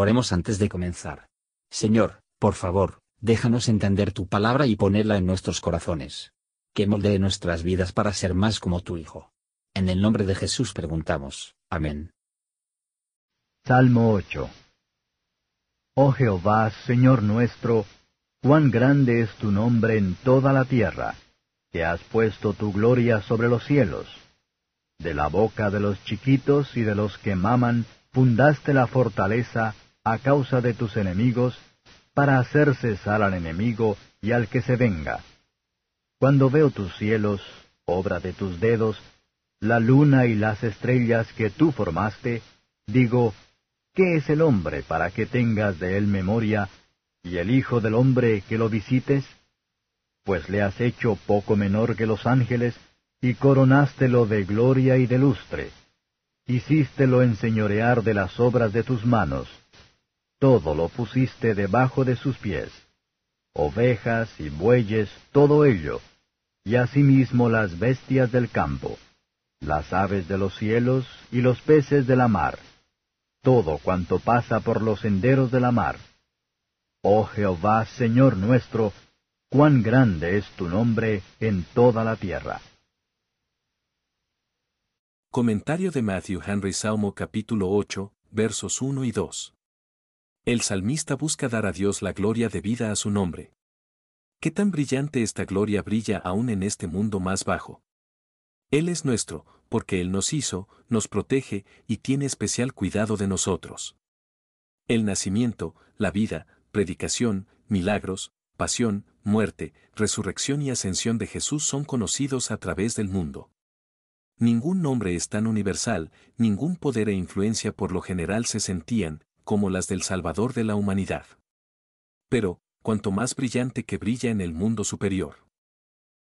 Oremos antes de comenzar. Señor, por favor, déjanos entender tu palabra y ponerla en nuestros corazones. Que moldee nuestras vidas para ser más como tu Hijo. En el nombre de Jesús preguntamos. Amén. Salmo 8 Oh Jehová, Señor nuestro, cuán grande es tu nombre en toda la tierra, que has puesto tu gloria sobre los cielos. De la boca de los chiquitos y de los que maman, fundaste la fortaleza a causa de tus enemigos, para hacer cesar al enemigo y al que se venga. Cuando veo tus cielos, obra de tus dedos, la luna y las estrellas que tú formaste, digo, ¿qué es el hombre para que tengas de él memoria, y el Hijo del hombre que lo visites? Pues le has hecho poco menor que los ángeles, y coronástelo de gloria y de lustre. Hicístelo enseñorear de las obras de tus manos. Todo lo pusiste debajo de sus pies. Ovejas y bueyes, todo ello, y asimismo las bestias del campo, las aves de los cielos y los peces de la mar, todo cuanto pasa por los senderos de la mar. Oh Jehová, Señor nuestro, cuán grande es tu nombre en toda la tierra. Comentario de Matthew Henry Salmo capítulo 8, versos 1 y 2. El salmista busca dar a Dios la gloria debida a su nombre. ¿Qué tan brillante esta gloria brilla aún en este mundo más bajo? Él es nuestro, porque Él nos hizo, nos protege y tiene especial cuidado de nosotros. El nacimiento, la vida, predicación, milagros, pasión, muerte, resurrección y ascensión de Jesús son conocidos a través del mundo. Ningún nombre es tan universal, ningún poder e influencia por lo general se sentían, como las del Salvador de la humanidad. Pero, cuanto más brillante que brilla en el mundo superior.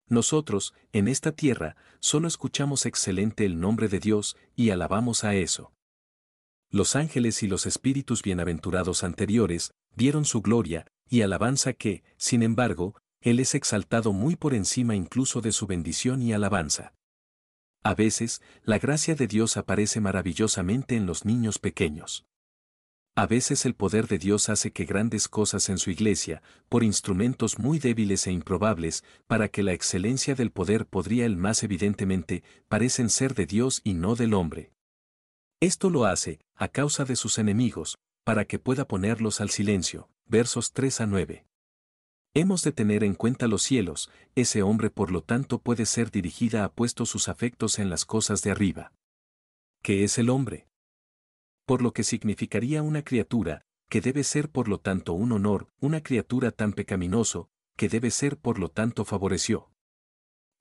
Nosotros, en esta tierra, solo escuchamos excelente el nombre de Dios y alabamos a eso. Los ángeles y los espíritus bienaventurados anteriores dieron su gloria y alabanza que, sin embargo, Él es exaltado muy por encima incluso de su bendición y alabanza. A veces, la gracia de Dios aparece maravillosamente en los niños pequeños. A veces el poder de Dios hace que grandes cosas en su iglesia, por instrumentos muy débiles e improbables, para que la excelencia del poder podría el más evidentemente, parecen ser de Dios y no del hombre. Esto lo hace, a causa de sus enemigos, para que pueda ponerlos al silencio. Versos 3 a 9. Hemos de tener en cuenta los cielos, ese hombre por lo tanto puede ser dirigida a puesto sus afectos en las cosas de arriba. ¿Qué es el hombre? Por lo que significaría una criatura, que debe ser por lo tanto un honor, una criatura tan pecaminoso, que debe ser por lo tanto favoreció.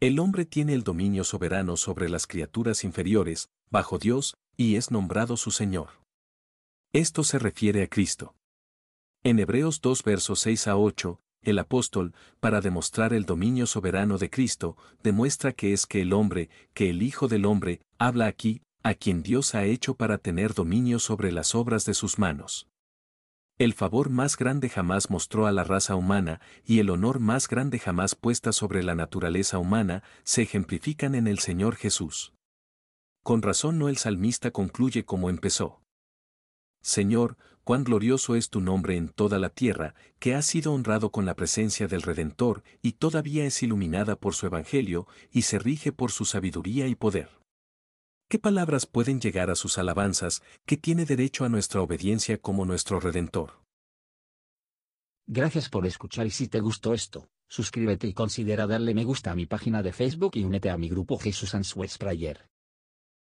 El hombre tiene el dominio soberano sobre las criaturas inferiores, bajo Dios, y es nombrado su Señor. Esto se refiere a Cristo. En Hebreos 2 versos 6 a 8, el apóstol, para demostrar el dominio soberano de Cristo, demuestra que es que el hombre, que el Hijo del Hombre, habla aquí, a quien Dios ha hecho para tener dominio sobre las obras de sus manos. El favor más grande jamás mostró a la raza humana y el honor más grande jamás puesta sobre la naturaleza humana se ejemplifican en el Señor Jesús. Con razón no el salmista concluye como empezó. Señor, cuán glorioso es tu nombre en toda la tierra, que has sido honrado con la presencia del Redentor, y todavía es iluminada por su Evangelio, y se rige por su sabiduría y poder. ¿Qué palabras pueden llegar a sus alabanzas, que tiene derecho a nuestra obediencia como nuestro Redentor? Gracias por escuchar y si te gustó esto, suscríbete y considera darle me gusta a mi página de Facebook y únete a mi grupo Jesús Answers Prayer.